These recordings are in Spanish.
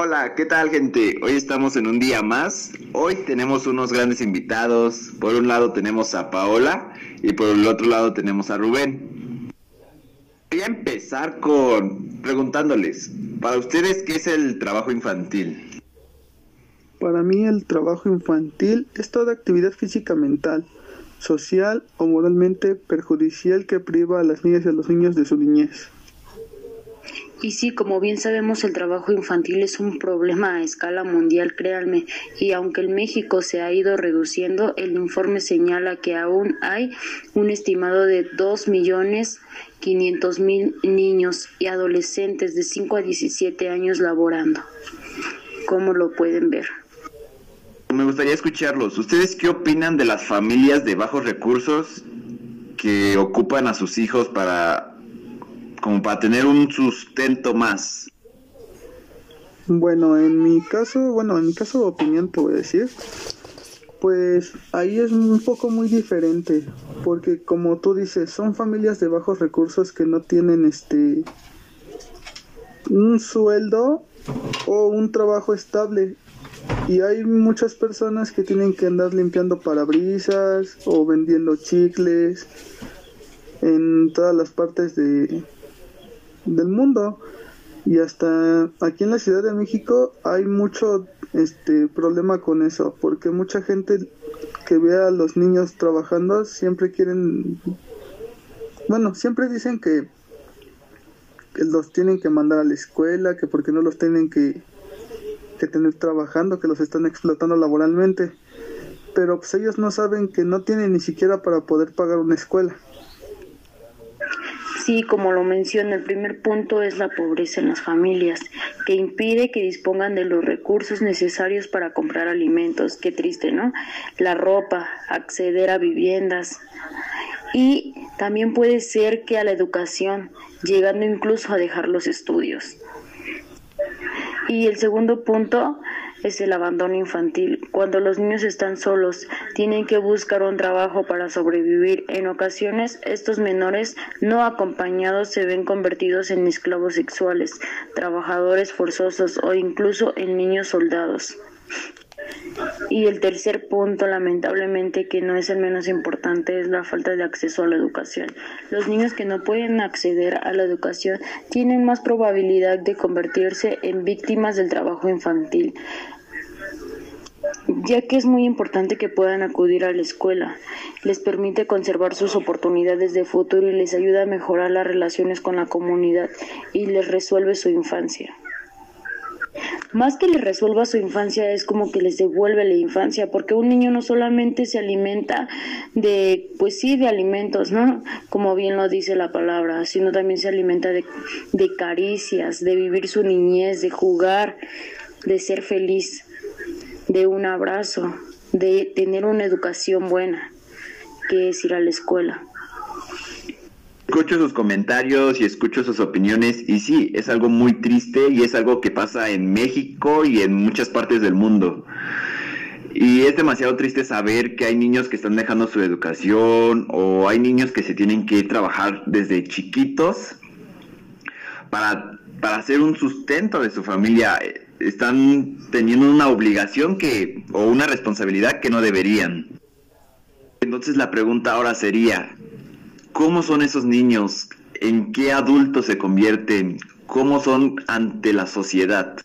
Hola, ¿qué tal gente? Hoy estamos en un día más. Hoy tenemos unos grandes invitados. Por un lado tenemos a Paola y por el otro lado tenemos a Rubén. Voy a empezar con preguntándoles, para ustedes, ¿qué es el trabajo infantil? Para mí el trabajo infantil es toda actividad física mental, social o moralmente perjudicial que priva a las niñas y a los niños de su niñez. Y sí, como bien sabemos, el trabajo infantil es un problema a escala mundial, créanme, y aunque en México se ha ido reduciendo, el informe señala que aún hay un estimado de 2 millones 500 mil niños y adolescentes de 5 a 17 años laborando. ¿Cómo lo pueden ver? Me gustaría escucharlos. ¿Ustedes qué opinan de las familias de bajos recursos que ocupan a sus hijos para como para tener un sustento más. Bueno, en mi caso, bueno, en mi caso de opinión te voy a decir, pues ahí es un poco muy diferente, porque como tú dices, son familias de bajos recursos que no tienen este un sueldo o un trabajo estable y hay muchas personas que tienen que andar limpiando parabrisas o vendiendo chicles en todas las partes de, del mundo. Y hasta aquí en la Ciudad de México hay mucho este problema con eso porque mucha gente que ve a los niños trabajando siempre quieren bueno siempre dicen que, los tienen que mandar a la escuela que porque no los tienen que, que tener trabajando que los están explotando laboralmente. Pero pues ellos no saben que no tienen ni siquiera para poder pagar una escuela Sí, como lo menciono, el primer punto es la pobreza en las familias, que impide que dispongan de los recursos necesarios para comprar alimentos. Qué triste, ¿no? La ropa, acceder a viviendas. Y también puede ser que a la educación, llegando incluso a dejar los estudios. Y el segundo punto es el abandono infantil. Cuando los niños están solos, tienen que buscar un trabajo para sobrevivir. En ocasiones, estos menores no acompañados se ven convertidos en esclavos sexuales, trabajadores forzosos o incluso en niños soldados. Y el tercer punto, lamentablemente, que no es el menos importante, es la falta de acceso a la educación. Los niños que no pueden acceder a la educación tienen más probabilidad de convertirse en víctimas del trabajo infantil ya que es muy importante que puedan acudir a la escuela. Les permite conservar sus oportunidades de futuro y les ayuda a mejorar las relaciones con la comunidad y les resuelve su infancia más que les resuelva su infancia, es como que les devuelve la infancia, porque un niño no solamente se alimenta de, pues sí, de alimentos, ¿no? Como bien lo dice la palabra, sino también se alimenta de, de caricias, de vivir su niñez, de jugar, de ser feliz, de un abrazo, de tener una educación buena, que es ir a la escuela escucho sus comentarios y escucho sus opiniones y sí, es algo muy triste y es algo que pasa en México y en muchas partes del mundo. Y es demasiado triste saber que hay niños que están dejando su educación o hay niños que se tienen que trabajar desde chiquitos para, para hacer un sustento de su familia. Están teniendo una obligación que o una responsabilidad que no deberían. Entonces la pregunta ahora sería, ¿Cómo son esos niños? ¿En qué adultos se convierten? ¿Cómo son ante la sociedad?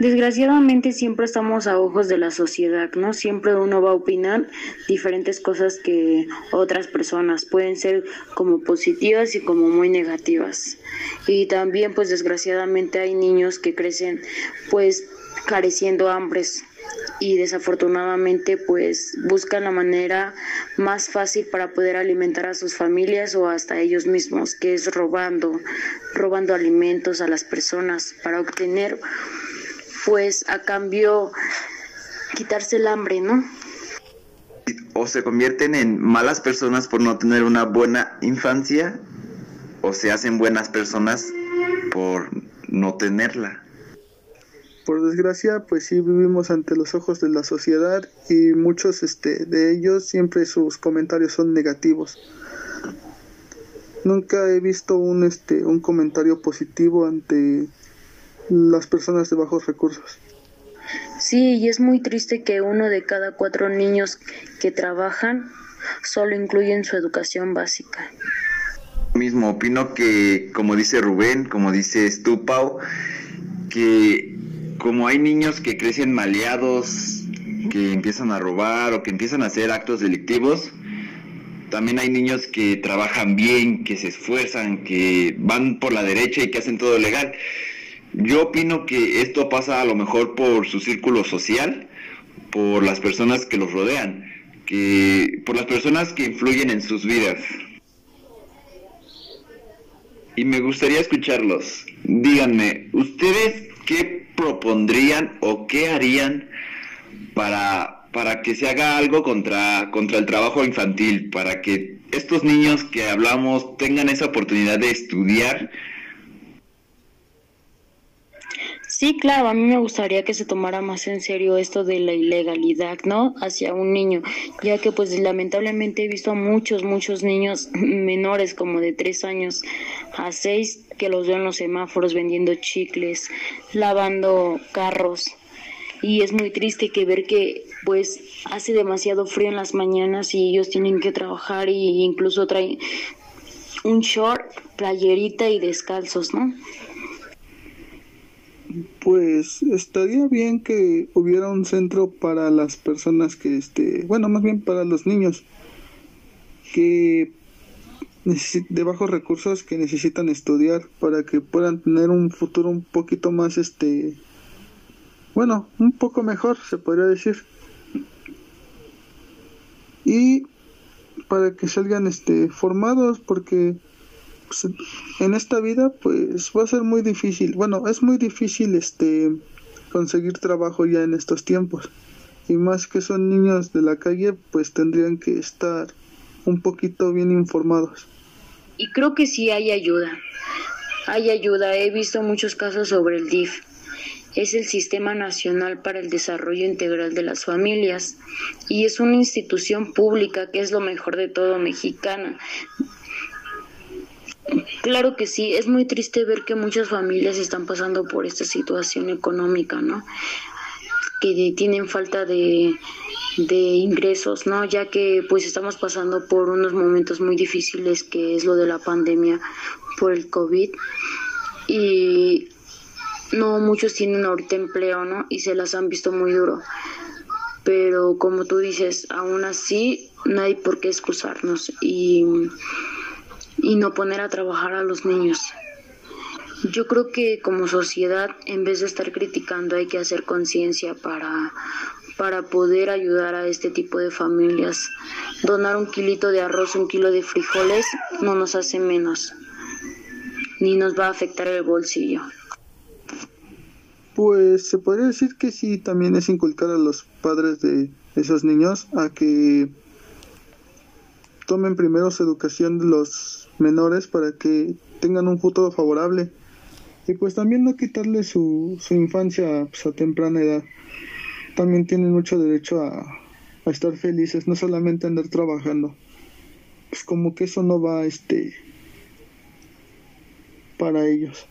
Desgraciadamente siempre estamos a ojos de la sociedad, ¿no? Siempre uno va a opinar diferentes cosas que otras personas pueden ser como positivas y como muy negativas. Y también pues desgraciadamente hay niños que crecen pues careciendo hambres y desafortunadamente pues buscan la manera más fácil para poder alimentar a sus familias o hasta ellos mismos, que es robando, robando alimentos a las personas para obtener pues a cambio quitarse el hambre, ¿no? O se convierten en malas personas por no tener una buena infancia o se hacen buenas personas por no tenerla por desgracia, pues sí vivimos ante los ojos de la sociedad y muchos este, de ellos siempre sus comentarios son negativos. Nunca he visto un, este, un comentario positivo ante las personas de bajos recursos. Sí, y es muy triste que uno de cada cuatro niños que trabajan solo incluyen su educación básica. Mismo, opino que, como dice Rubén, como dice tú, que como hay niños que crecen maleados, que empiezan a robar o que empiezan a hacer actos delictivos, también hay niños que trabajan bien, que se esfuerzan, que van por la derecha y que hacen todo legal. Yo opino que esto pasa a lo mejor por su círculo social, por las personas que los rodean, que por las personas que influyen en sus vidas. Y me gustaría escucharlos. Díganme, ¿ustedes qué propondrían o qué harían para, para que se haga algo contra, contra el trabajo infantil, para que estos niños que hablamos tengan esa oportunidad de estudiar Sí, claro, a mí me gustaría que se tomara más en serio esto de la ilegalidad, ¿no? Hacia un niño, ya que pues lamentablemente he visto a muchos, muchos niños menores como de tres años a seis que los veo en los semáforos vendiendo chicles, lavando carros. Y es muy triste que ver que pues hace demasiado frío en las mañanas y ellos tienen que trabajar y incluso traen un short, playerita y descalzos, ¿no? Pues estaría bien que hubiera un centro para las personas que, este, bueno, más bien para los niños que de bajos recursos que necesitan estudiar para que puedan tener un futuro un poquito más, este, bueno, un poco mejor, se podría decir. Y para que salgan, este, formados, porque pues, en esta vida pues va a ser muy difícil. Bueno, es muy difícil este conseguir trabajo ya en estos tiempos. Y más que son niños de la calle, pues tendrían que estar un poquito bien informados. Y creo que sí hay ayuda. Hay ayuda. He visto muchos casos sobre el DIF. Es el Sistema Nacional para el Desarrollo Integral de las Familias y es una institución pública que es lo mejor de todo mexicana. Claro que sí, es muy triste ver que muchas familias están pasando por esta situación económica, ¿no? Que tienen falta de, de ingresos, ¿no? Ya que pues estamos pasando por unos momentos muy difíciles que es lo de la pandemia por el COVID y no muchos tienen ahorita empleo, ¿no? Y se las han visto muy duro. Pero como tú dices, aún así no hay por qué excusarnos y y no poner a trabajar a los niños. Yo creo que como sociedad, en vez de estar criticando, hay que hacer conciencia para, para poder ayudar a este tipo de familias. Donar un kilito de arroz, un kilo de frijoles, no nos hace menos, ni nos va a afectar el bolsillo. Pues se podría decir que sí, también es inculcar a los padres de esos niños a que tomen primero su educación de los menores para que tengan un futuro favorable y pues también no quitarle su, su infancia pues, a temprana edad. También tienen mucho derecho a, a estar felices, no solamente andar trabajando. Pues como que eso no va este para ellos.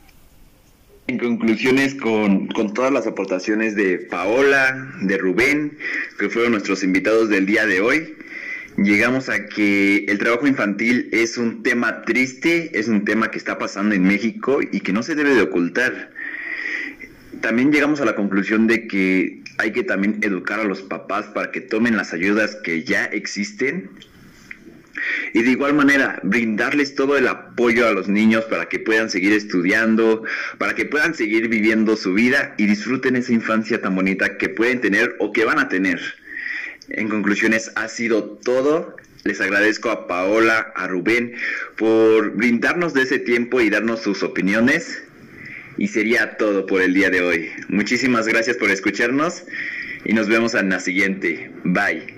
En conclusiones con, con, todas las aportaciones de Paola, de Rubén, que fueron nuestros invitados del día de hoy llegamos a que el trabajo infantil es un tema triste, es un tema que está pasando en México y que no se debe de ocultar. También llegamos a la conclusión de que hay que también educar a los papás para que tomen las ayudas que ya existen y de igual manera brindarles todo el apoyo a los niños para que puedan seguir estudiando, para que puedan seguir viviendo su vida y disfruten esa infancia tan bonita que pueden tener o que van a tener. En conclusiones, ha sido todo. Les agradezco a Paola, a Rubén, por brindarnos de ese tiempo y darnos sus opiniones. Y sería todo por el día de hoy. Muchísimas gracias por escucharnos y nos vemos en la siguiente. Bye.